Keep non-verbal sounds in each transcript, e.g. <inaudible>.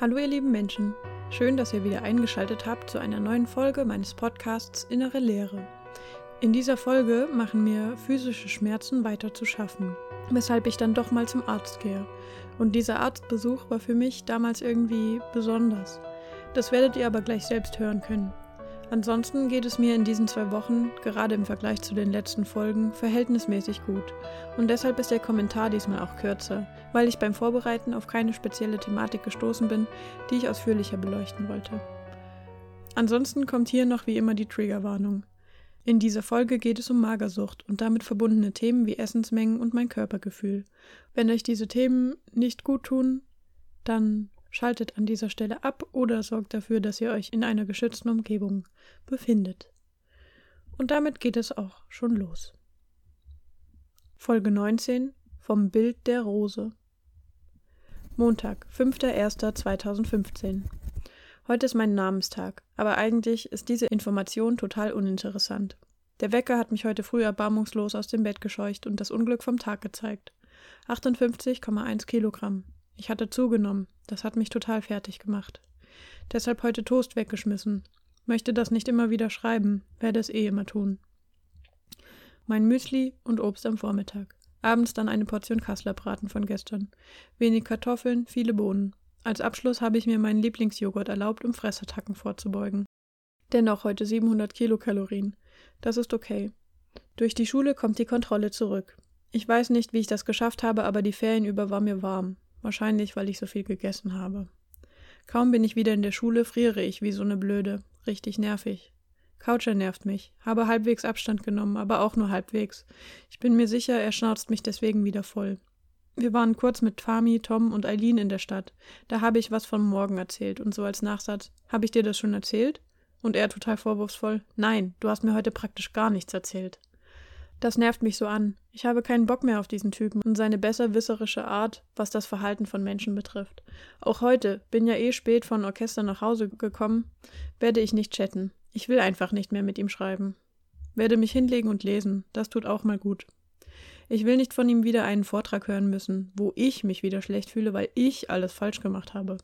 Hallo ihr lieben Menschen, schön, dass ihr wieder eingeschaltet habt zu einer neuen Folge meines Podcasts Innere Lehre. In dieser Folge machen mir physische Schmerzen weiter zu schaffen, weshalb ich dann doch mal zum Arzt gehe. Und dieser Arztbesuch war für mich damals irgendwie besonders. Das werdet ihr aber gleich selbst hören können. Ansonsten geht es mir in diesen zwei Wochen, gerade im Vergleich zu den letzten Folgen, verhältnismäßig gut. Und deshalb ist der Kommentar diesmal auch kürzer, weil ich beim Vorbereiten auf keine spezielle Thematik gestoßen bin, die ich ausführlicher beleuchten wollte. Ansonsten kommt hier noch wie immer die Triggerwarnung. In dieser Folge geht es um Magersucht und damit verbundene Themen wie Essensmengen und mein Körpergefühl. Wenn euch diese Themen nicht gut tun, dann Schaltet an dieser Stelle ab oder sorgt dafür, dass ihr euch in einer geschützten Umgebung befindet. Und damit geht es auch schon los. Folge 19 vom Bild der Rose. Montag, 5.1.2015. Heute ist mein Namenstag, aber eigentlich ist diese Information total uninteressant. Der Wecker hat mich heute früh erbarmungslos aus dem Bett gescheucht und das Unglück vom Tag gezeigt. 58,1 Kilogramm. Ich hatte zugenommen. Das hat mich total fertig gemacht. Deshalb heute Toast weggeschmissen. Möchte das nicht immer wieder schreiben, werde es eh immer tun. Mein Müsli und Obst am Vormittag. Abends dann eine Portion Kasslerbraten von gestern. Wenig Kartoffeln, viele Bohnen. Als Abschluss habe ich mir meinen Lieblingsjoghurt erlaubt, um Fressattacken vorzubeugen. Dennoch heute 700 Kilokalorien. Das ist okay. Durch die Schule kommt die Kontrolle zurück. Ich weiß nicht, wie ich das geschafft habe, aber die Ferien über war mir warm. Wahrscheinlich, weil ich so viel gegessen habe. Kaum bin ich wieder in der Schule, friere ich wie so eine Blöde. Richtig nervig. Coucher nervt mich. Habe halbwegs Abstand genommen, aber auch nur halbwegs. Ich bin mir sicher, er schnauzt mich deswegen wieder voll. Wir waren kurz mit Fami, Tom und Eileen in der Stadt. Da habe ich was von morgen erzählt und so als Nachsatz: Habe ich dir das schon erzählt? Und er total vorwurfsvoll: Nein, du hast mir heute praktisch gar nichts erzählt. Das nervt mich so an. Ich habe keinen Bock mehr auf diesen Typen und seine besserwisserische Art, was das Verhalten von Menschen betrifft. Auch heute, bin ja eh spät von Orchester nach Hause gekommen, werde ich nicht chatten. Ich will einfach nicht mehr mit ihm schreiben. Werde mich hinlegen und lesen, das tut auch mal gut. Ich will nicht von ihm wieder einen Vortrag hören müssen, wo ich mich wieder schlecht fühle, weil ich alles falsch gemacht habe.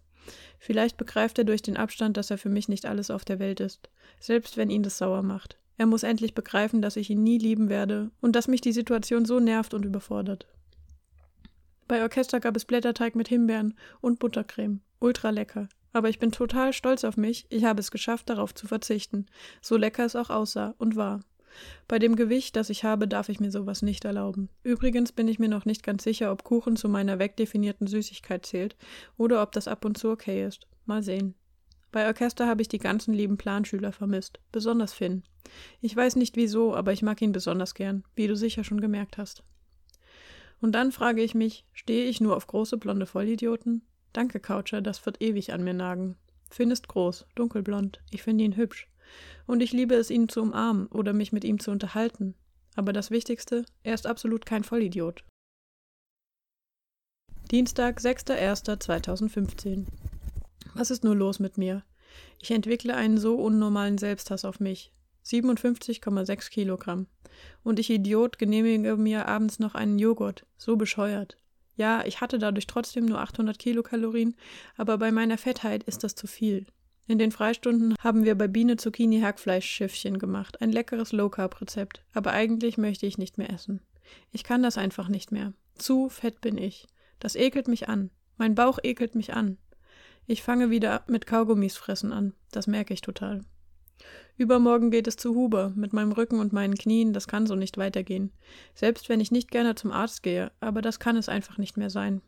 Vielleicht begreift er durch den Abstand, dass er für mich nicht alles auf der Welt ist, selbst wenn ihn das sauer macht. Er muss endlich begreifen, dass ich ihn nie lieben werde und dass mich die Situation so nervt und überfordert. Bei Orchester gab es Blätterteig mit Himbeeren und Buttercreme. Ultra lecker. Aber ich bin total stolz auf mich, ich habe es geschafft, darauf zu verzichten. So lecker es auch aussah und war. Bei dem Gewicht, das ich habe, darf ich mir sowas nicht erlauben. Übrigens bin ich mir noch nicht ganz sicher, ob Kuchen zu meiner wegdefinierten Süßigkeit zählt oder ob das ab und zu okay ist. Mal sehen. Bei Orchester habe ich die ganzen lieben Planschüler vermisst, besonders Finn. Ich weiß nicht wieso, aber ich mag ihn besonders gern, wie du sicher schon gemerkt hast. Und dann frage ich mich, stehe ich nur auf große blonde Vollidioten? Danke, Coucher, das wird ewig an mir nagen. Finn ist groß, dunkelblond, ich finde ihn hübsch. Und ich liebe es, ihn zu umarmen oder mich mit ihm zu unterhalten. Aber das Wichtigste, er ist absolut kein Vollidiot. Dienstag, 6.01.2015 was ist nur los mit mir? Ich entwickle einen so unnormalen Selbsthass auf mich. 57,6 Kilogramm. Und ich Idiot genehmige mir abends noch einen Joghurt. So bescheuert. Ja, ich hatte dadurch trotzdem nur 800 Kilokalorien, aber bei meiner Fettheit ist das zu viel. In den Freistunden haben wir bei Biene Zucchini Hackfleischschiffchen gemacht, ein leckeres Low Carb Rezept, aber eigentlich möchte ich nicht mehr essen. Ich kann das einfach nicht mehr. Zu fett bin ich. Das ekelt mich an. Mein Bauch ekelt mich an. Ich fange wieder mit Kaugummis fressen an. Das merke ich total. Übermorgen geht es zu Huber. Mit meinem Rücken und meinen Knien, das kann so nicht weitergehen. Selbst wenn ich nicht gerne zum Arzt gehe, aber das kann es einfach nicht mehr sein.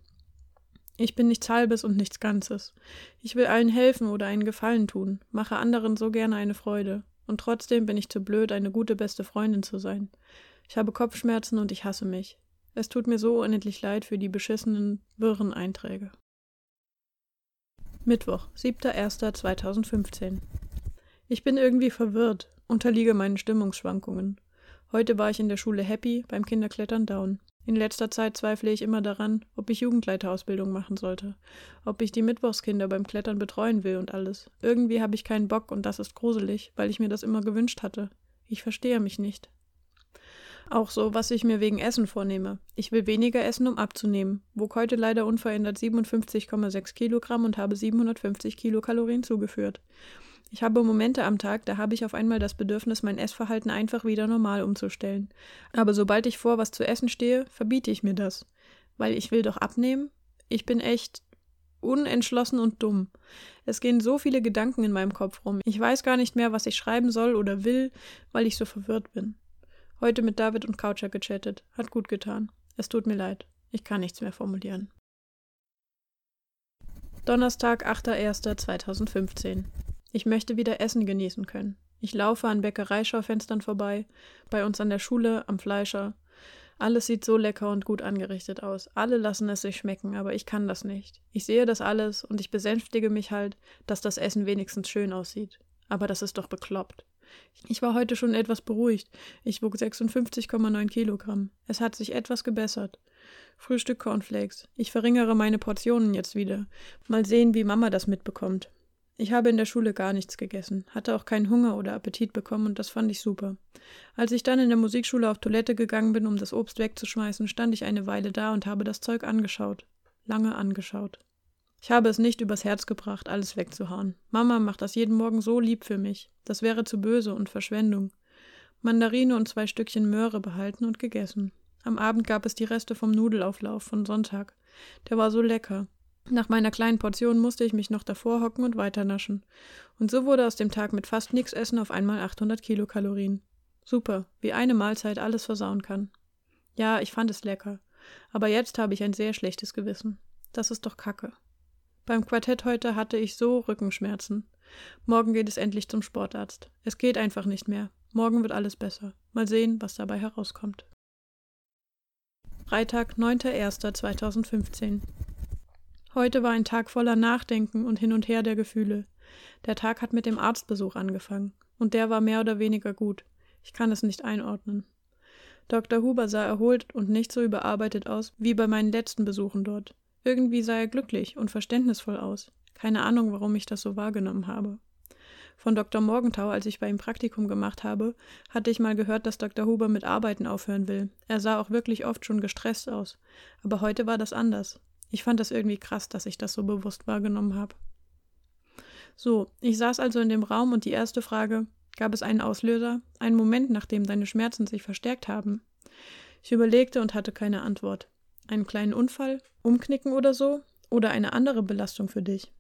Ich bin nichts Halbes und nichts Ganzes. Ich will allen helfen oder einen Gefallen tun, mache anderen so gerne eine Freude. Und trotzdem bin ich zu blöd, eine gute beste Freundin zu sein. Ich habe Kopfschmerzen und ich hasse mich. Es tut mir so unendlich leid für die beschissenen, wirren Einträge. Mittwoch, 7.1.2015. Ich bin irgendwie verwirrt, unterliege meinen Stimmungsschwankungen. Heute war ich in der Schule happy, beim Kinderklettern down. In letzter Zeit zweifle ich immer daran, ob ich Jugendleiterausbildung machen sollte, ob ich die Mittwochskinder beim Klettern betreuen will und alles. Irgendwie habe ich keinen Bock und das ist gruselig, weil ich mir das immer gewünscht hatte. Ich verstehe mich nicht. Auch so, was ich mir wegen Essen vornehme. Ich will weniger essen, um abzunehmen. Wog heute leider unverändert 57,6 Kilogramm und habe 750 Kilokalorien zugeführt. Ich habe Momente am Tag, da habe ich auf einmal das Bedürfnis, mein Essverhalten einfach wieder normal umzustellen. Aber sobald ich vor was zu essen stehe, verbiete ich mir das. Weil ich will doch abnehmen? Ich bin echt unentschlossen und dumm. Es gehen so viele Gedanken in meinem Kopf rum. Ich weiß gar nicht mehr, was ich schreiben soll oder will, weil ich so verwirrt bin. Heute mit David und Coucher gechattet. Hat gut getan. Es tut mir leid. Ich kann nichts mehr formulieren. Donnerstag, 8.1.2015. Ich möchte wieder Essen genießen können. Ich laufe an Bäckereischaufenstern vorbei, bei uns an der Schule, am Fleischer. Alles sieht so lecker und gut angerichtet aus. Alle lassen es sich schmecken, aber ich kann das nicht. Ich sehe das alles und ich besänftige mich halt, dass das Essen wenigstens schön aussieht. Aber das ist doch bekloppt. Ich war heute schon etwas beruhigt. Ich wog 56,9 Kilogramm. Es hat sich etwas gebessert. Frühstück Cornflakes. Ich verringere meine Portionen jetzt wieder. Mal sehen, wie Mama das mitbekommt. Ich habe in der Schule gar nichts gegessen, hatte auch keinen Hunger oder Appetit bekommen und das fand ich super. Als ich dann in der Musikschule auf Toilette gegangen bin, um das Obst wegzuschmeißen, stand ich eine Weile da und habe das Zeug angeschaut. Lange angeschaut. Ich habe es nicht übers Herz gebracht, alles wegzuhauen. Mama macht das jeden Morgen so lieb für mich. Das wäre zu böse und Verschwendung. Mandarine und zwei Stückchen Möhre behalten und gegessen. Am Abend gab es die Reste vom Nudelauflauf von Sonntag. Der war so lecker. Nach meiner kleinen Portion musste ich mich noch davor hocken und weiternaschen. Und so wurde aus dem Tag mit fast nix Essen auf einmal 800 Kilokalorien. Super, wie eine Mahlzeit alles versauen kann. Ja, ich fand es lecker. Aber jetzt habe ich ein sehr schlechtes Gewissen. Das ist doch Kacke. Beim Quartett heute hatte ich so Rückenschmerzen. Morgen geht es endlich zum Sportarzt. Es geht einfach nicht mehr. Morgen wird alles besser. Mal sehen, was dabei herauskommt. Freitag, 9.01.2015. Heute war ein Tag voller Nachdenken und hin und her der Gefühle. Der Tag hat mit dem Arztbesuch angefangen, und der war mehr oder weniger gut. Ich kann es nicht einordnen. Dr. Huber sah erholt und nicht so überarbeitet aus wie bei meinen letzten Besuchen dort. Irgendwie sah er glücklich und verständnisvoll aus. Keine Ahnung, warum ich das so wahrgenommen habe. Von Dr. Morgenthau, als ich bei ihm Praktikum gemacht habe, hatte ich mal gehört, dass Dr. Huber mit Arbeiten aufhören will. Er sah auch wirklich oft schon gestresst aus. Aber heute war das anders. Ich fand das irgendwie krass, dass ich das so bewusst wahrgenommen habe. So, ich saß also in dem Raum und die erste Frage, gab es einen Auslöser, einen Moment, nachdem deine Schmerzen sich verstärkt haben? Ich überlegte und hatte keine Antwort. Einen kleinen Unfall? Umknicken oder so? Oder eine andere Belastung für dich?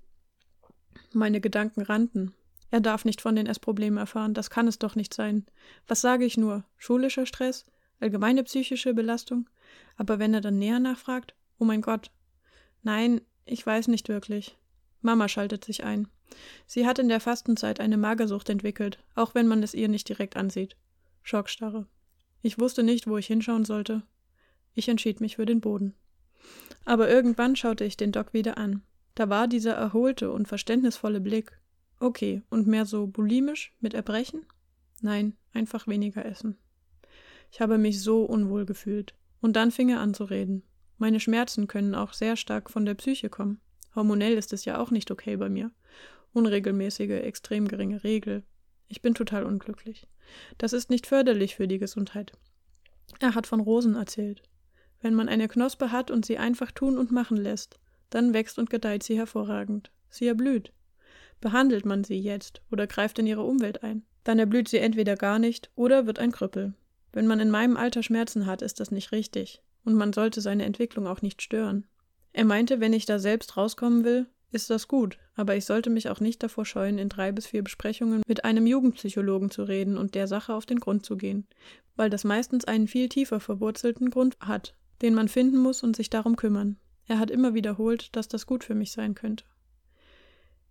Meine Gedanken rannten. Er darf nicht von den Essproblemen erfahren, das kann es doch nicht sein. Was sage ich nur? Schulischer Stress? Allgemeine psychische Belastung? Aber wenn er dann näher nachfragt? Oh mein Gott. Nein, ich weiß nicht wirklich. Mama schaltet sich ein. Sie hat in der Fastenzeit eine Magersucht entwickelt, auch wenn man es ihr nicht direkt ansieht. Schockstarre. Ich wusste nicht, wo ich hinschauen sollte. Ich entschied mich für den Boden. Aber irgendwann schaute ich den Doc wieder an. Da war dieser erholte und verständnisvolle Blick. Okay, und mehr so bulimisch mit Erbrechen? Nein, einfach weniger essen. Ich habe mich so unwohl gefühlt. Und dann fing er an zu reden. Meine Schmerzen können auch sehr stark von der Psyche kommen. Hormonell ist es ja auch nicht okay bei mir. Unregelmäßige, extrem geringe Regel. Ich bin total unglücklich. Das ist nicht förderlich für die Gesundheit. Er hat von Rosen erzählt. Wenn man eine Knospe hat und sie einfach tun und machen lässt, dann wächst und gedeiht sie hervorragend. Sie erblüht. Behandelt man sie jetzt oder greift in ihre Umwelt ein, dann erblüht sie entweder gar nicht oder wird ein Krüppel. Wenn man in meinem Alter Schmerzen hat, ist das nicht richtig, und man sollte seine Entwicklung auch nicht stören. Er meinte, wenn ich da selbst rauskommen will, ist das gut, aber ich sollte mich auch nicht davor scheuen, in drei bis vier Besprechungen mit einem Jugendpsychologen zu reden und der Sache auf den Grund zu gehen, weil das meistens einen viel tiefer verwurzelten Grund hat, den man finden muss und sich darum kümmern. Er hat immer wiederholt, dass das gut für mich sein könnte.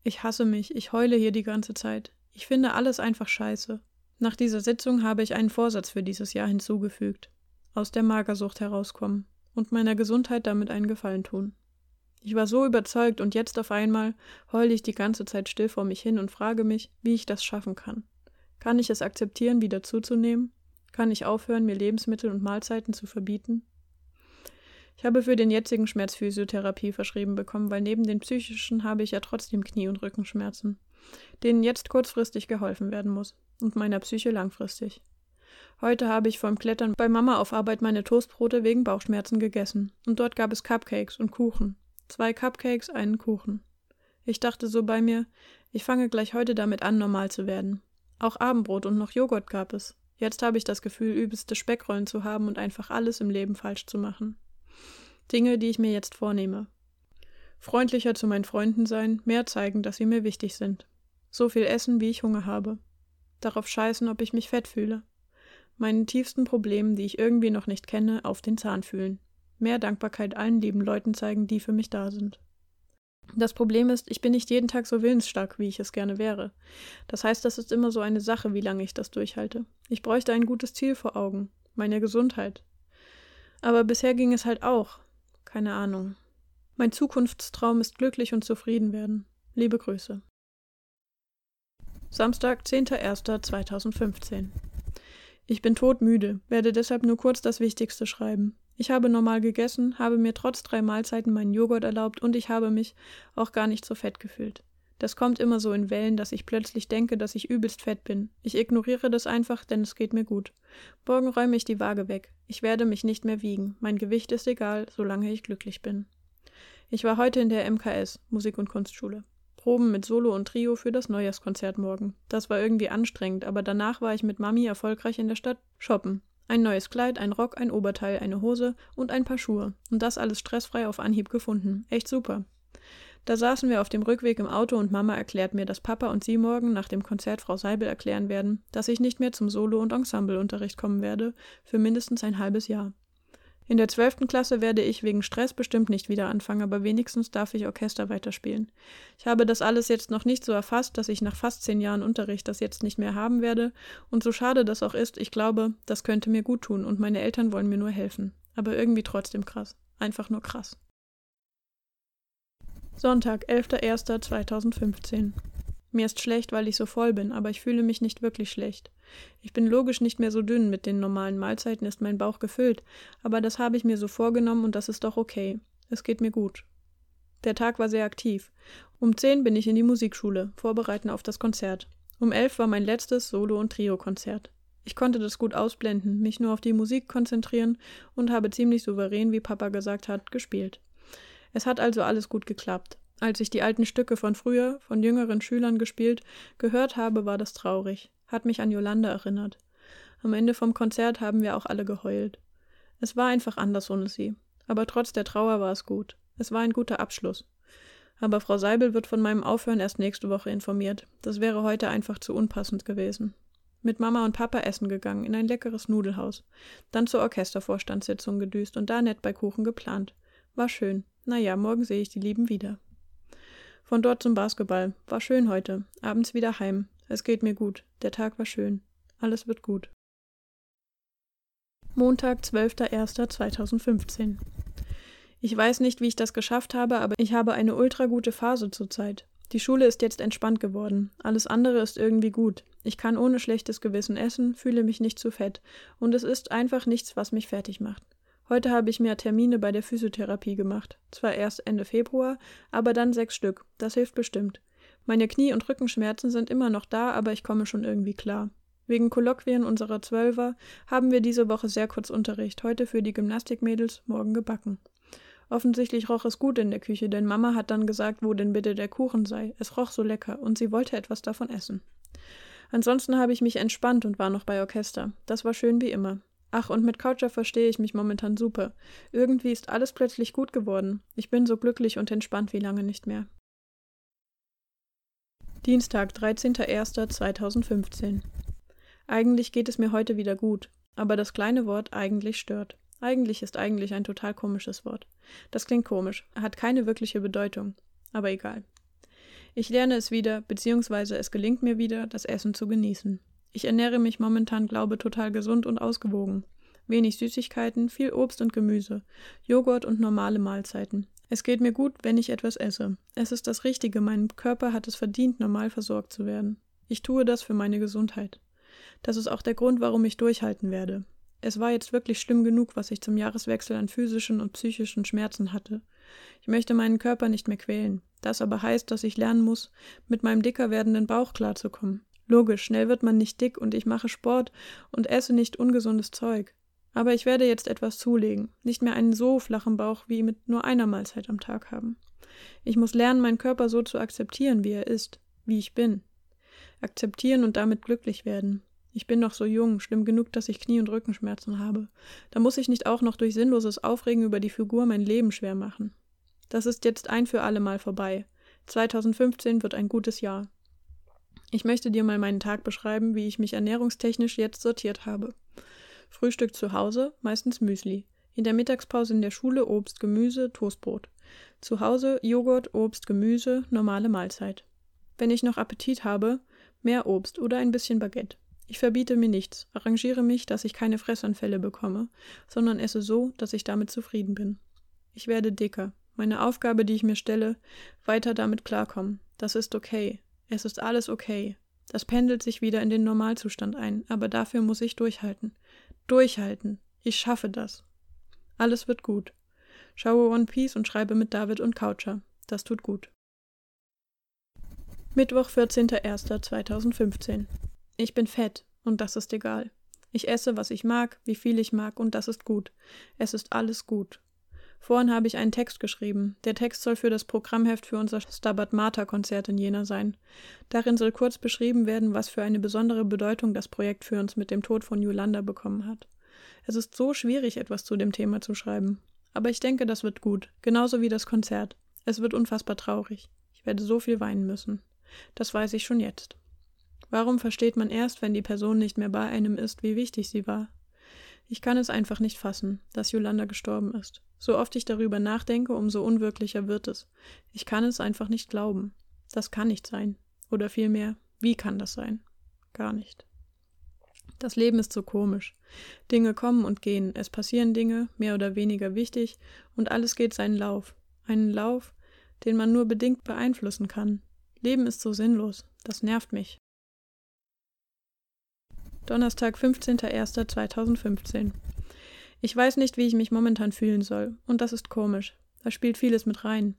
Ich hasse mich, ich heule hier die ganze Zeit. Ich finde alles einfach scheiße. Nach dieser Sitzung habe ich einen Vorsatz für dieses Jahr hinzugefügt. Aus der Magersucht herauskommen und meiner Gesundheit damit einen Gefallen tun. Ich war so überzeugt und jetzt auf einmal heule ich die ganze Zeit still vor mich hin und frage mich, wie ich das schaffen kann. Kann ich es akzeptieren, wieder zuzunehmen? Kann ich aufhören, mir Lebensmittel und Mahlzeiten zu verbieten? Ich habe für den jetzigen Schmerz Physiotherapie verschrieben bekommen, weil neben den psychischen habe ich ja trotzdem Knie- und Rückenschmerzen, denen jetzt kurzfristig geholfen werden muss und meiner Psyche langfristig. Heute habe ich vorm Klettern bei Mama auf Arbeit meine Toastbrote wegen Bauchschmerzen gegessen. Und dort gab es Cupcakes und Kuchen. Zwei Cupcakes, einen Kuchen. Ich dachte so bei mir, ich fange gleich heute damit an, normal zu werden. Auch Abendbrot und noch Joghurt gab es. Jetzt habe ich das Gefühl, übelste Speckrollen zu haben und einfach alles im Leben falsch zu machen. Dinge, die ich mir jetzt vornehme. Freundlicher zu meinen Freunden sein, mehr zeigen, dass sie mir wichtig sind. So viel essen, wie ich Hunger habe. Darauf scheißen, ob ich mich fett fühle. Meinen tiefsten Problemen, die ich irgendwie noch nicht kenne, auf den Zahn fühlen. Mehr Dankbarkeit allen lieben Leuten zeigen, die für mich da sind. Das Problem ist, ich bin nicht jeden Tag so willensstark, wie ich es gerne wäre. Das heißt, das ist immer so eine Sache, wie lange ich das durchhalte. Ich bräuchte ein gutes Ziel vor Augen, meine Gesundheit. Aber bisher ging es halt auch. Keine Ahnung. Mein Zukunftstraum ist glücklich und zufrieden werden. Liebe Grüße. Samstag, 10.01.2015. Ich bin todmüde, werde deshalb nur kurz das Wichtigste schreiben. Ich habe normal gegessen, habe mir trotz drei Mahlzeiten meinen Joghurt erlaubt und ich habe mich auch gar nicht so fett gefühlt. Das kommt immer so in Wellen, dass ich plötzlich denke, dass ich übelst fett bin. Ich ignoriere das einfach, denn es geht mir gut. Morgen räume ich die Waage weg. Ich werde mich nicht mehr wiegen. Mein Gewicht ist egal, solange ich glücklich bin. Ich war heute in der MKS, Musik- und Kunstschule. Proben mit Solo und Trio für das Neujahrskonzert morgen. Das war irgendwie anstrengend, aber danach war ich mit Mami erfolgreich in der Stadt shoppen. Ein neues Kleid, ein Rock, ein Oberteil, eine Hose und ein paar Schuhe. Und das alles stressfrei auf Anhieb gefunden. Echt super. Da saßen wir auf dem Rückweg im Auto und Mama erklärt mir, dass Papa und sie morgen nach dem Konzert Frau Seibel erklären werden, dass ich nicht mehr zum Solo- und Ensembleunterricht kommen werde, für mindestens ein halbes Jahr. In der zwölften Klasse werde ich wegen Stress bestimmt nicht wieder anfangen, aber wenigstens darf ich Orchester weiterspielen. Ich habe das alles jetzt noch nicht so erfasst, dass ich nach fast zehn Jahren Unterricht das jetzt nicht mehr haben werde, und so schade das auch ist, ich glaube, das könnte mir gut tun und meine Eltern wollen mir nur helfen. Aber irgendwie trotzdem krass. Einfach nur krass. Sonntag, 11.01.2015. Mir ist schlecht, weil ich so voll bin, aber ich fühle mich nicht wirklich schlecht. Ich bin logisch nicht mehr so dünn, mit den normalen Mahlzeiten ist mein Bauch gefüllt, aber das habe ich mir so vorgenommen und das ist doch okay. Es geht mir gut. Der Tag war sehr aktiv. Um zehn bin ich in die Musikschule, vorbereiten auf das Konzert. Um elf war mein letztes Solo- und Trio-Konzert. Ich konnte das gut ausblenden, mich nur auf die Musik konzentrieren und habe ziemlich souverän, wie Papa gesagt hat, gespielt. Es hat also alles gut geklappt. Als ich die alten Stücke von früher, von jüngeren Schülern gespielt, gehört habe, war das traurig, hat mich an Jolanda erinnert. Am Ende vom Konzert haben wir auch alle geheult. Es war einfach anders ohne sie. Aber trotz der Trauer war es gut. Es war ein guter Abschluss. Aber Frau Seibel wird von meinem Aufhören erst nächste Woche informiert. Das wäre heute einfach zu unpassend gewesen. Mit Mama und Papa essen gegangen, in ein leckeres Nudelhaus. Dann zur Orchestervorstandssitzung gedüst und da nett bei Kuchen geplant. War schön. Naja, morgen sehe ich die Lieben wieder. Von dort zum Basketball. War schön heute. Abends wieder heim. Es geht mir gut. Der Tag war schön. Alles wird gut. Montag, 12.01.2015. Ich weiß nicht, wie ich das geschafft habe, aber ich habe eine ultra gute Phase zurzeit. Die Schule ist jetzt entspannt geworden. Alles andere ist irgendwie gut. Ich kann ohne schlechtes Gewissen essen, fühle mich nicht zu fett. Und es ist einfach nichts, was mich fertig macht. Heute habe ich mir Termine bei der Physiotherapie gemacht. Zwar erst Ende Februar, aber dann sechs Stück. Das hilft bestimmt. Meine Knie- und Rückenschmerzen sind immer noch da, aber ich komme schon irgendwie klar. Wegen Kolloquien unserer Zwölfer haben wir diese Woche sehr kurz Unterricht. Heute für die Gymnastikmädels, morgen gebacken. Offensichtlich roch es gut in der Küche, denn Mama hat dann gesagt, wo denn bitte der Kuchen sei. Es roch so lecker und sie wollte etwas davon essen. Ansonsten habe ich mich entspannt und war noch bei Orchester. Das war schön wie immer. Ach, und mit Coucher verstehe ich mich momentan super. Irgendwie ist alles plötzlich gut geworden. Ich bin so glücklich und entspannt wie lange nicht mehr. Dienstag, 13.01.2015. Eigentlich geht es mir heute wieder gut, aber das kleine Wort eigentlich stört. Eigentlich ist eigentlich ein total komisches Wort. Das klingt komisch, hat keine wirkliche Bedeutung, aber egal. Ich lerne es wieder, beziehungsweise es gelingt mir wieder, das Essen zu genießen. Ich ernähre mich momentan, glaube total gesund und ausgewogen. Wenig Süßigkeiten, viel Obst und Gemüse, Joghurt und normale Mahlzeiten. Es geht mir gut, wenn ich etwas esse. Es ist das Richtige, mein Körper hat es verdient, normal versorgt zu werden. Ich tue das für meine Gesundheit. Das ist auch der Grund, warum ich durchhalten werde. Es war jetzt wirklich schlimm genug, was ich zum Jahreswechsel an physischen und psychischen Schmerzen hatte. Ich möchte meinen Körper nicht mehr quälen. Das aber heißt, dass ich lernen muss, mit meinem dicker werdenden Bauch klarzukommen. Logisch, schnell wird man nicht dick und ich mache Sport und esse nicht ungesundes Zeug. Aber ich werde jetzt etwas zulegen, nicht mehr einen so flachen Bauch wie mit nur einer Mahlzeit am Tag haben. Ich muss lernen, meinen Körper so zu akzeptieren, wie er ist, wie ich bin. Akzeptieren und damit glücklich werden. Ich bin noch so jung, schlimm genug, dass ich Knie- und Rückenschmerzen habe. Da muss ich nicht auch noch durch sinnloses Aufregen über die Figur mein Leben schwer machen. Das ist jetzt ein für alle Mal vorbei. 2015 wird ein gutes Jahr. Ich möchte dir mal meinen Tag beschreiben, wie ich mich ernährungstechnisch jetzt sortiert habe. Frühstück zu Hause, meistens Müsli. In der Mittagspause in der Schule Obst, Gemüse, Toastbrot. Zu Hause Joghurt, Obst, Gemüse, normale Mahlzeit. Wenn ich noch Appetit habe, mehr Obst oder ein bisschen Baguette. Ich verbiete mir nichts, arrangiere mich, dass ich keine Fressanfälle bekomme, sondern esse so, dass ich damit zufrieden bin. Ich werde dicker. Meine Aufgabe, die ich mir stelle, weiter damit klarkommen. Das ist okay. Es ist alles okay. Das pendelt sich wieder in den Normalzustand ein, aber dafür muss ich durchhalten. Durchhalten. Ich schaffe das. Alles wird gut. Schaue One Piece und schreibe mit David und Coucher. Das tut gut. Mittwoch, 14.01.2015. Ich bin fett und das ist egal. Ich esse, was ich mag, wie viel ich mag und das ist gut. Es ist alles gut. Vorhin habe ich einen Text geschrieben. Der Text soll für das Programmheft für unser Stabat Mater Konzert in Jena sein. Darin soll kurz beschrieben werden, was für eine besondere Bedeutung das Projekt für uns mit dem Tod von Yolanda bekommen hat. Es ist so schwierig, etwas zu dem Thema zu schreiben. Aber ich denke, das wird gut. Genauso wie das Konzert. Es wird unfassbar traurig. Ich werde so viel weinen müssen. Das weiß ich schon jetzt. Warum versteht man erst, wenn die Person nicht mehr bei einem ist, wie wichtig sie war? Ich kann es einfach nicht fassen, dass Yolanda gestorben ist. So oft ich darüber nachdenke, umso unwirklicher wird es. Ich kann es einfach nicht glauben. Das kann nicht sein. Oder vielmehr, wie kann das sein? Gar nicht. Das Leben ist so komisch. Dinge kommen und gehen, es passieren Dinge, mehr oder weniger wichtig, und alles geht seinen Lauf. Einen Lauf, den man nur bedingt beeinflussen kann. Leben ist so sinnlos, das nervt mich. Donnerstag, 15.01.2015. Ich weiß nicht, wie ich mich momentan fühlen soll, und das ist komisch. Da spielt vieles mit rein.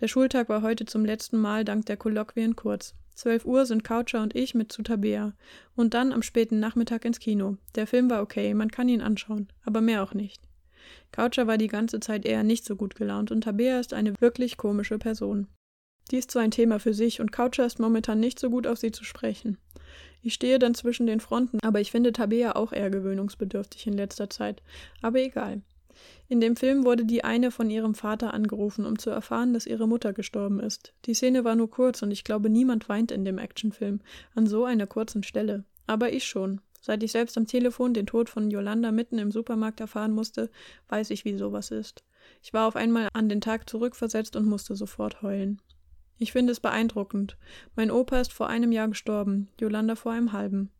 Der Schultag war heute zum letzten Mal dank der Kolloquien kurz. Zwölf Uhr sind Coucher und ich mit zu Tabea. Und dann am späten Nachmittag ins Kino. Der Film war okay, man kann ihn anschauen, aber mehr auch nicht. Coucher war die ganze Zeit eher nicht so gut gelaunt und Tabea ist eine wirklich komische Person. Die ist zwar ein Thema für sich und Coucher ist momentan nicht so gut auf sie zu sprechen. Ich stehe dann zwischen den Fronten, aber ich finde Tabea auch eher gewöhnungsbedürftig in letzter Zeit. Aber egal. In dem Film wurde die eine von ihrem Vater angerufen, um zu erfahren, dass ihre Mutter gestorben ist. Die Szene war nur kurz und ich glaube, niemand weint in dem Actionfilm an so einer kurzen Stelle. Aber ich schon. Seit ich selbst am Telefon den Tod von Yolanda mitten im Supermarkt erfahren musste, weiß ich, wie sowas ist. Ich war auf einmal an den Tag zurückversetzt und musste sofort heulen. Ich finde es beeindruckend. Mein Opa ist vor einem Jahr gestorben, Yolanda vor einem halben.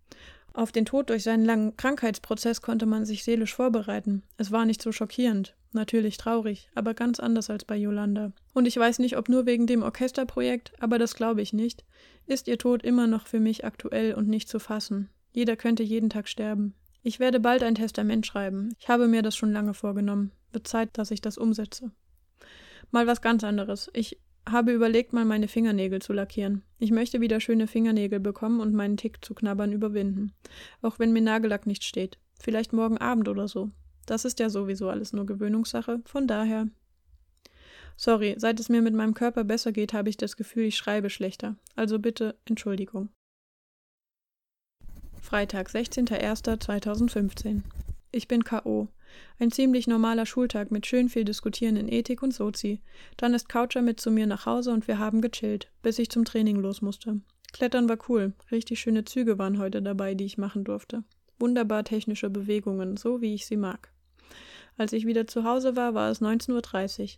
Auf den Tod durch seinen langen Krankheitsprozess konnte man sich seelisch vorbereiten. Es war nicht so schockierend. Natürlich traurig, aber ganz anders als bei Yolanda. Und ich weiß nicht, ob nur wegen dem Orchesterprojekt, aber das glaube ich nicht, ist ihr Tod immer noch für mich aktuell und nicht zu fassen. Jeder könnte jeden Tag sterben. Ich werde bald ein Testament schreiben. Ich habe mir das schon lange vorgenommen. Wird Zeit, dass ich das umsetze. Mal was ganz anderes. Ich habe überlegt, mal meine Fingernägel zu lackieren. Ich möchte wieder schöne Fingernägel bekommen und meinen Tick zu knabbern überwinden. Auch wenn mir Nagellack nicht steht. Vielleicht morgen Abend oder so. Das ist ja sowieso alles nur Gewöhnungssache, von daher. Sorry, seit es mir mit meinem Körper besser geht, habe ich das Gefühl, ich schreibe schlechter. Also bitte Entschuldigung. Freitag, 16.01.2015. Ich bin K.O. Ein ziemlich normaler Schultag mit schön viel Diskutieren in Ethik und Sozi. Dann ist Coucher mit zu mir nach Hause und wir haben gechillt, bis ich zum Training los musste. Klettern war cool. Richtig schöne Züge waren heute dabei, die ich machen durfte. Wunderbar technische Bewegungen, so wie ich sie mag. Als ich wieder zu Hause war, war es 19.30 Uhr.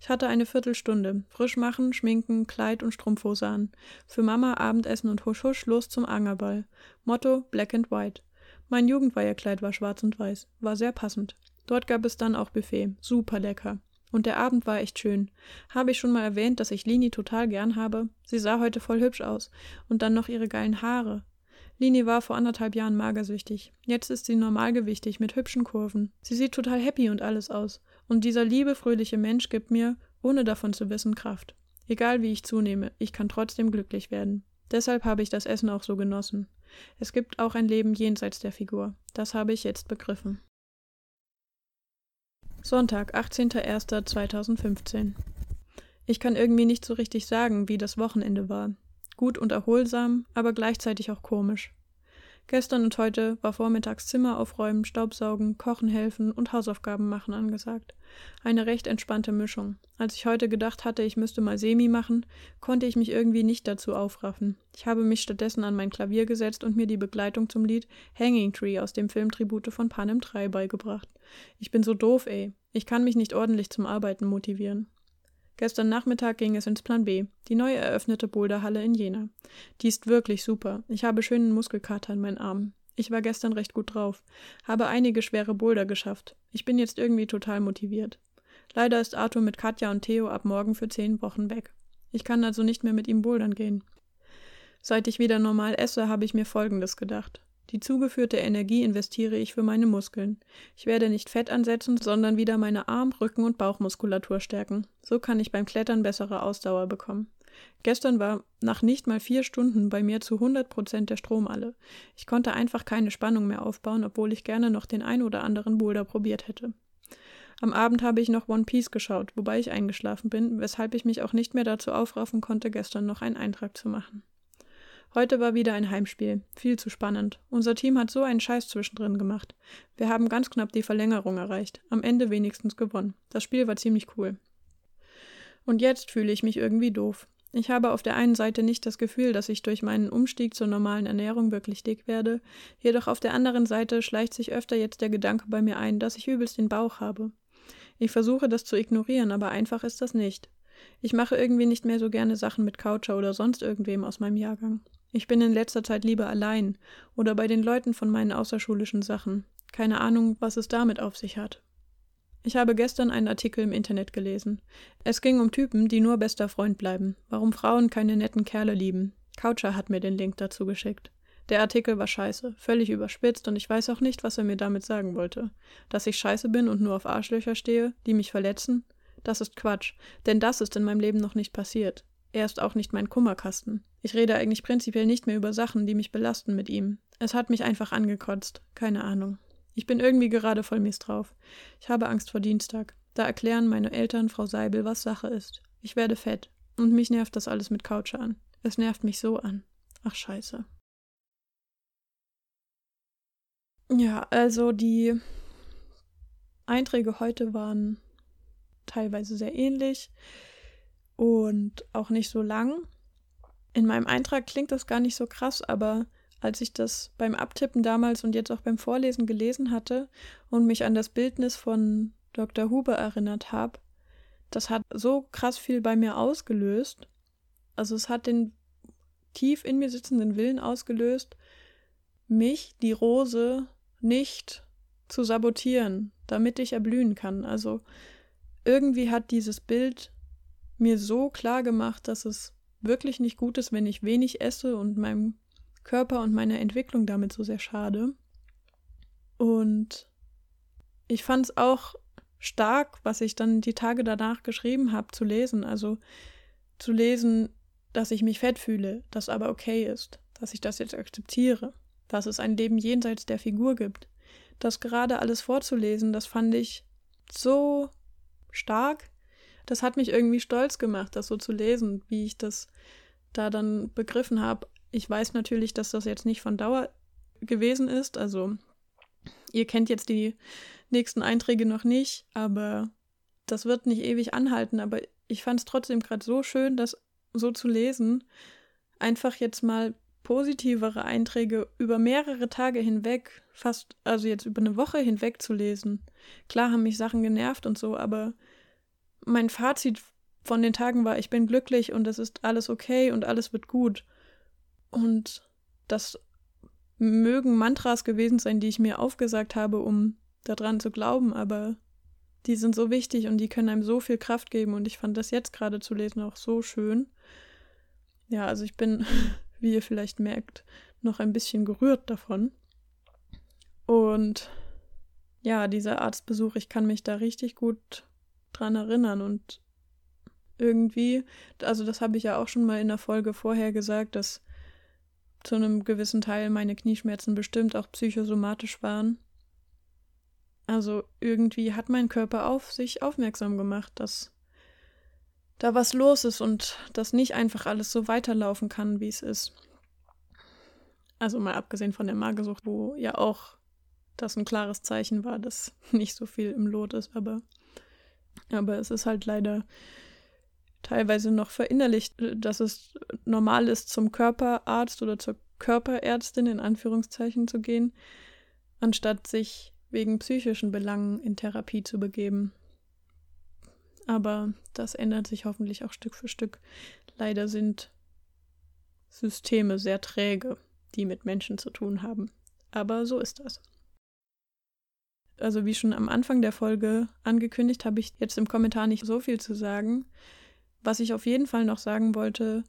Ich hatte eine Viertelstunde. Frisch machen, schminken, Kleid und Strumpfhose an. Für Mama Abendessen und husch husch los zum Angerball. Motto Black and White. Mein Jugendweiherkleid war schwarz und weiß, war sehr passend. Dort gab es dann auch Buffet, super lecker. Und der Abend war echt schön. Habe ich schon mal erwähnt, dass ich Lini total gern habe? Sie sah heute voll hübsch aus. Und dann noch ihre geilen Haare. Lini war vor anderthalb Jahren magersüchtig. Jetzt ist sie normalgewichtig mit hübschen Kurven. Sie sieht total happy und alles aus. Und dieser liebe, fröhliche Mensch gibt mir, ohne davon zu wissen, Kraft. Egal wie ich zunehme, ich kann trotzdem glücklich werden. Deshalb habe ich das Essen auch so genossen. Es gibt auch ein Leben jenseits der Figur. Das habe ich jetzt begriffen. Sonntag, 18.01.2015. Ich kann irgendwie nicht so richtig sagen, wie das Wochenende war. Gut und erholsam, aber gleichzeitig auch komisch. Gestern und heute war vormittags Zimmer aufräumen, Staubsaugen, Kochen helfen und Hausaufgaben machen angesagt. Eine recht entspannte Mischung. Als ich heute gedacht hatte, ich müsste mal Semi machen, konnte ich mich irgendwie nicht dazu aufraffen. Ich habe mich stattdessen an mein Klavier gesetzt und mir die Begleitung zum Lied Hanging Tree aus dem Film Tribute von Panem 3 beigebracht. Ich bin so doof, ey. Ich kann mich nicht ordentlich zum Arbeiten motivieren. Gestern Nachmittag ging es ins Plan B, die neu eröffnete Boulderhalle in Jena. Die ist wirklich super. Ich habe schönen Muskelkater in meinen Armen. Ich war gestern recht gut drauf, habe einige schwere Boulder geschafft. Ich bin jetzt irgendwie total motiviert. Leider ist Arthur mit Katja und Theo ab morgen für zehn Wochen weg. Ich kann also nicht mehr mit ihm bouldern gehen. Seit ich wieder normal esse, habe ich mir Folgendes gedacht. Die zugeführte Energie investiere ich für meine Muskeln. Ich werde nicht Fett ansetzen, sondern wieder meine Arm-, Rücken- und Bauchmuskulatur stärken. So kann ich beim Klettern bessere Ausdauer bekommen. Gestern war nach nicht mal vier Stunden bei mir zu 100 Prozent der Strom alle. Ich konnte einfach keine Spannung mehr aufbauen, obwohl ich gerne noch den ein oder anderen Boulder probiert hätte. Am Abend habe ich noch One Piece geschaut, wobei ich eingeschlafen bin, weshalb ich mich auch nicht mehr dazu aufraffen konnte, gestern noch einen Eintrag zu machen. Heute war wieder ein Heimspiel. Viel zu spannend. Unser Team hat so einen Scheiß zwischendrin gemacht. Wir haben ganz knapp die Verlängerung erreicht. Am Ende wenigstens gewonnen. Das Spiel war ziemlich cool. Und jetzt fühle ich mich irgendwie doof. Ich habe auf der einen Seite nicht das Gefühl, dass ich durch meinen Umstieg zur normalen Ernährung wirklich dick werde, jedoch auf der anderen Seite schleicht sich öfter jetzt der Gedanke bei mir ein, dass ich übelst den Bauch habe. Ich versuche das zu ignorieren, aber einfach ist das nicht. Ich mache irgendwie nicht mehr so gerne Sachen mit Coucher oder sonst irgendwem aus meinem Jahrgang. Ich bin in letzter Zeit lieber allein oder bei den Leuten von meinen außerschulischen Sachen. Keine Ahnung, was es damit auf sich hat. Ich habe gestern einen Artikel im Internet gelesen. Es ging um Typen, die nur bester Freund bleiben. Warum Frauen keine netten Kerle lieben. Coucher hat mir den Link dazu geschickt. Der Artikel war scheiße, völlig überspitzt und ich weiß auch nicht, was er mir damit sagen wollte. Dass ich scheiße bin und nur auf Arschlöcher stehe, die mich verletzen? Das ist Quatsch, denn das ist in meinem Leben noch nicht passiert. Er ist auch nicht mein Kummerkasten. Ich rede eigentlich prinzipiell nicht mehr über Sachen, die mich belasten mit ihm. Es hat mich einfach angekotzt. Keine Ahnung. Ich bin irgendwie gerade voll mies drauf. Ich habe Angst vor Dienstag. Da erklären meine Eltern Frau Seibel, was Sache ist. Ich werde fett. Und mich nervt das alles mit Coucher an. Es nervt mich so an. Ach scheiße. Ja, also die Einträge heute waren teilweise sehr ähnlich und auch nicht so lang. In meinem Eintrag klingt das gar nicht so krass, aber als ich das beim Abtippen damals und jetzt auch beim Vorlesen gelesen hatte und mich an das Bildnis von Dr. Huber erinnert habe, das hat so krass viel bei mir ausgelöst. Also es hat den tief in mir sitzenden Willen ausgelöst, mich, die Rose, nicht zu sabotieren, damit ich erblühen kann. Also irgendwie hat dieses Bild mir so klar gemacht, dass es wirklich nicht gut ist, wenn ich wenig esse und meinem Körper und meiner Entwicklung damit so sehr schade. Und ich fand es auch stark, was ich dann die Tage danach geschrieben habe, zu lesen. Also zu lesen, dass ich mich fett fühle, das aber okay ist, dass ich das jetzt akzeptiere, dass es ein Leben jenseits der Figur gibt. Das gerade alles vorzulesen, das fand ich so stark das hat mich irgendwie stolz gemacht, das so zu lesen, wie ich das da dann begriffen habe. Ich weiß natürlich, dass das jetzt nicht von Dauer gewesen ist. Also ihr kennt jetzt die nächsten Einträge noch nicht, aber das wird nicht ewig anhalten. Aber ich fand es trotzdem gerade so schön, das so zu lesen. Einfach jetzt mal positivere Einträge über mehrere Tage hinweg, fast, also jetzt über eine Woche hinweg zu lesen. Klar haben mich Sachen genervt und so, aber mein Fazit von den Tagen war, ich bin glücklich und es ist alles okay und alles wird gut. Und das mögen Mantras gewesen sein, die ich mir aufgesagt habe, um daran zu glauben, aber die sind so wichtig und die können einem so viel Kraft geben und ich fand das jetzt gerade zu lesen auch so schön. Ja, also ich bin, <laughs> wie ihr vielleicht merkt, noch ein bisschen gerührt davon. Und ja, dieser Arztbesuch, ich kann mich da richtig gut dran erinnern und irgendwie, also das habe ich ja auch schon mal in der Folge vorher gesagt, dass zu einem gewissen Teil meine Knieschmerzen bestimmt auch psychosomatisch waren. Also irgendwie hat mein Körper auf sich aufmerksam gemacht, dass da was los ist und dass nicht einfach alles so weiterlaufen kann, wie es ist. Also mal abgesehen von der Magersucht, wo ja auch das ein klares Zeichen war, dass <laughs> nicht so viel im Lot ist, aber, aber es ist halt leider teilweise noch verinnerlicht, dass es normal ist, zum Körperarzt oder zur Körperärztin in Anführungszeichen zu gehen, anstatt sich wegen psychischen Belangen in Therapie zu begeben. Aber das ändert sich hoffentlich auch Stück für Stück. Leider sind Systeme sehr träge, die mit Menschen zu tun haben. Aber so ist das. Also wie schon am Anfang der Folge angekündigt, habe ich jetzt im Kommentar nicht so viel zu sagen. Was ich auf jeden Fall noch sagen wollte,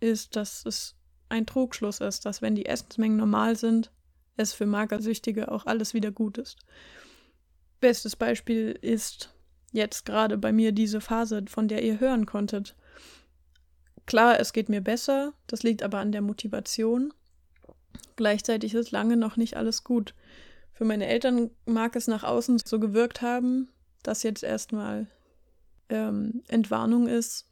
ist, dass es ein Trugschluss ist, dass wenn die Essensmengen normal sind, es für Magersüchtige auch alles wieder gut ist. Bestes Beispiel ist jetzt gerade bei mir diese Phase, von der ihr hören konntet. Klar, es geht mir besser, das liegt aber an der Motivation. Gleichzeitig ist lange noch nicht alles gut. Für meine Eltern mag es nach außen so gewirkt haben, dass jetzt erstmal ähm, Entwarnung ist.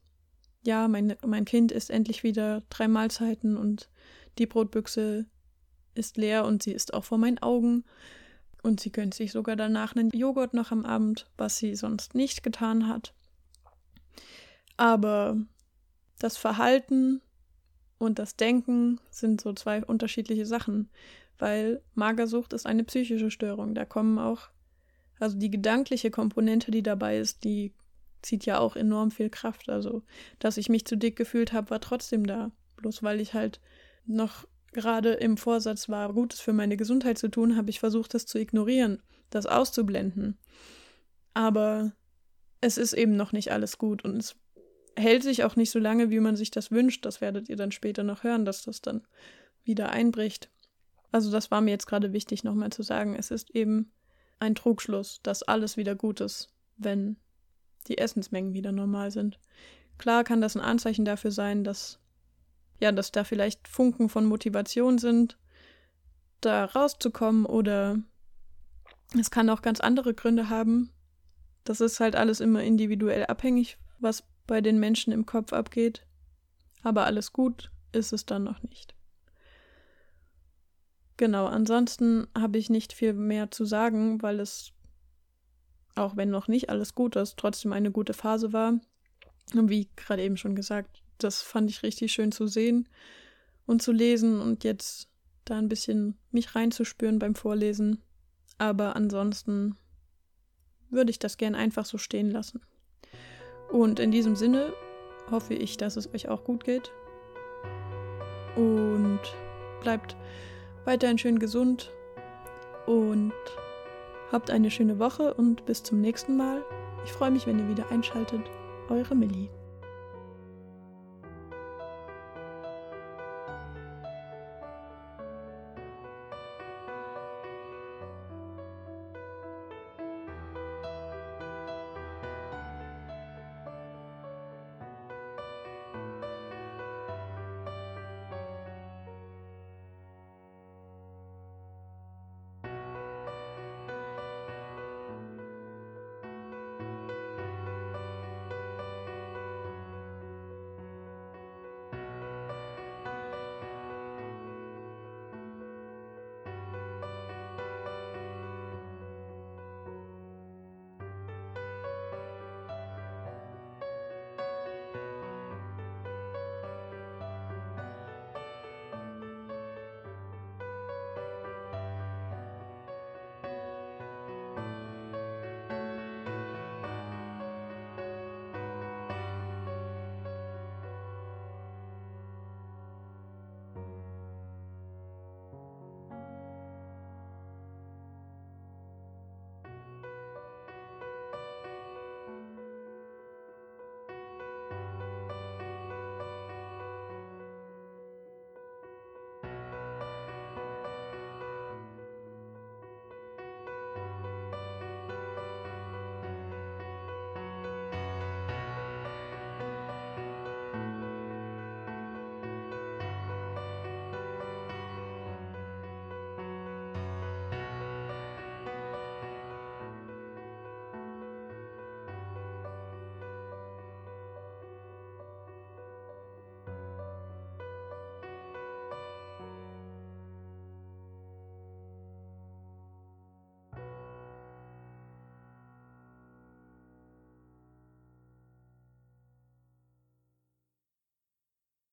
Ja, mein, mein Kind isst endlich wieder drei Mahlzeiten und die Brotbüchse ist leer und sie ist auch vor meinen Augen. Und sie gönnt sich sogar danach einen Joghurt noch am Abend, was sie sonst nicht getan hat. Aber das Verhalten und das Denken sind so zwei unterschiedliche Sachen, weil Magersucht ist eine psychische Störung. Da kommen auch, also die gedankliche Komponente, die dabei ist, die zieht ja auch enorm viel Kraft. Also, dass ich mich zu dick gefühlt habe, war trotzdem da. Bloß weil ich halt noch gerade im Vorsatz war, Gutes für meine Gesundheit zu tun, habe ich versucht, das zu ignorieren, das auszublenden. Aber es ist eben noch nicht alles gut und es hält sich auch nicht so lange, wie man sich das wünscht. Das werdet ihr dann später noch hören, dass das dann wieder einbricht. Also das war mir jetzt gerade wichtig nochmal zu sagen. Es ist eben ein Trugschluss, dass alles wieder gut ist, wenn die Essensmengen wieder normal sind. Klar kann das ein Anzeichen dafür sein, dass ja, dass da vielleicht Funken von Motivation sind, da rauszukommen oder es kann auch ganz andere Gründe haben. Das ist halt alles immer individuell abhängig, was bei den Menschen im Kopf abgeht. Aber alles gut ist es dann noch nicht. Genau, ansonsten habe ich nicht viel mehr zu sagen, weil es, auch wenn noch nicht alles gut ist, trotzdem eine gute Phase war. Und wie gerade eben schon gesagt, das fand ich richtig schön zu sehen und zu lesen und jetzt da ein bisschen mich reinzuspüren beim Vorlesen. Aber ansonsten würde ich das gern einfach so stehen lassen. Und in diesem Sinne hoffe ich, dass es euch auch gut geht. Und bleibt weiterhin schön gesund und habt eine schöne Woche und bis zum nächsten Mal. Ich freue mich, wenn ihr wieder einschaltet. Eure Millie.